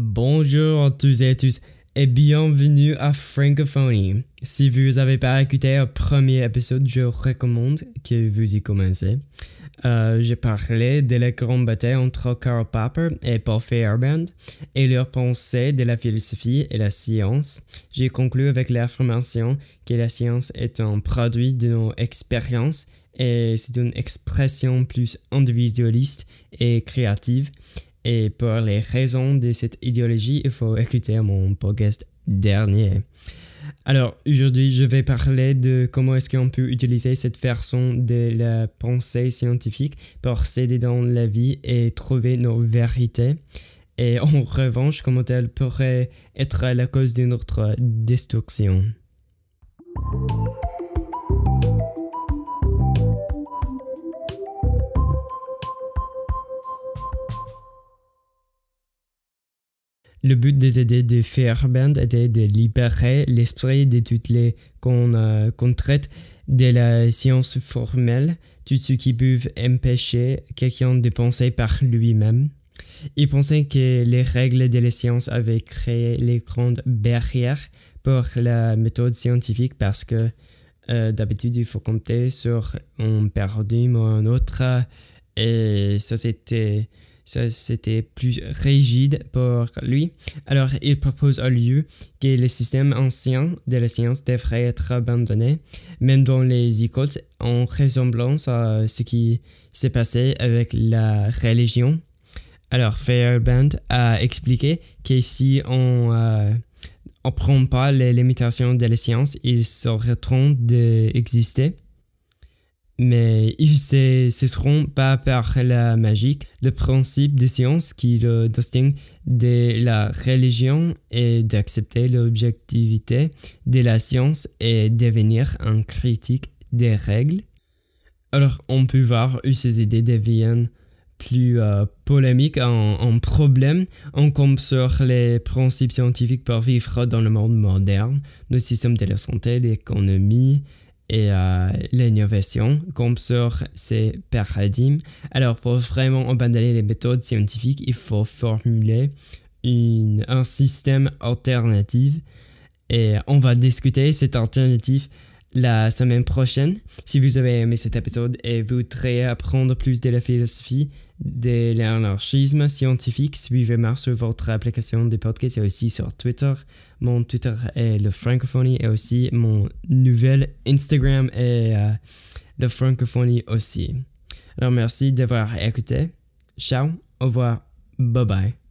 Bonjour à tous et à tous et bienvenue à Francophonie. Si vous n'avez pas écouté le premier épisode, je recommande que vous y commencez. Euh, j'ai parlé de la grande bataille entre Karl Popper et Paul Feyerabend et leur pensée de la philosophie et la science. J'ai conclu avec l'affirmation que la science est un produit de nos expériences et c'est une expression plus individualiste et créative et pour les raisons de cette idéologie, il faut écouter mon podcast dernier. Alors aujourd'hui, je vais parler de comment est-ce qu'on peut utiliser cette façon de la pensée scientifique pour s'aider dans la vie et trouver nos vérités. Et en revanche, comment elle pourrait être la cause de notre destruction. Le but des idées de Fairband était de libérer l'esprit de toutes les qu'on euh, de la science formelle, tout ce qui peut empêcher quelqu'un de penser par lui-même. Il pensait que les règles de la science avaient créé les grandes barrières pour la méthode scientifique parce que euh, d'habitude il faut compter sur un paradigme ou un autre et ça c'était c'était plus rigide pour lui. Alors, il propose au lieu que le système ancien de la science devrait être abandonné, même dans les écoles, en ressemblance à ce qui s'est passé avec la religion. Alors, Fairband a expliqué que si on euh, ne prend pas les limitations de la science, ils s'arrêteront d'exister mais ils ne cesseront pas par la magie. Le principe de science qui le distingue de la religion est d'accepter l'objectivité de la science et devenir un critique des règles. Alors, on peut voir où ces idées deviennent plus euh, polémiques en, en, problème. On compte sur les principes scientifiques pour vivre dans le monde moderne, le système de la santé, l'économie, et euh, l'innovation comme sur ces paradigmes. Alors pour vraiment abandonner les méthodes scientifiques, il faut formuler un système alternatif et on va discuter cette alternative la semaine prochaine. Si vous avez aimé cet épisode et voudrez apprendre plus de la philosophie de l'anarchisme scientifique, suivez-moi sur votre application de podcast et aussi sur Twitter. Mon Twitter est le Francophonie et aussi mon nouvel Instagram est euh, le Francophonie aussi. Alors merci d'avoir écouté. Ciao, au revoir, bye bye.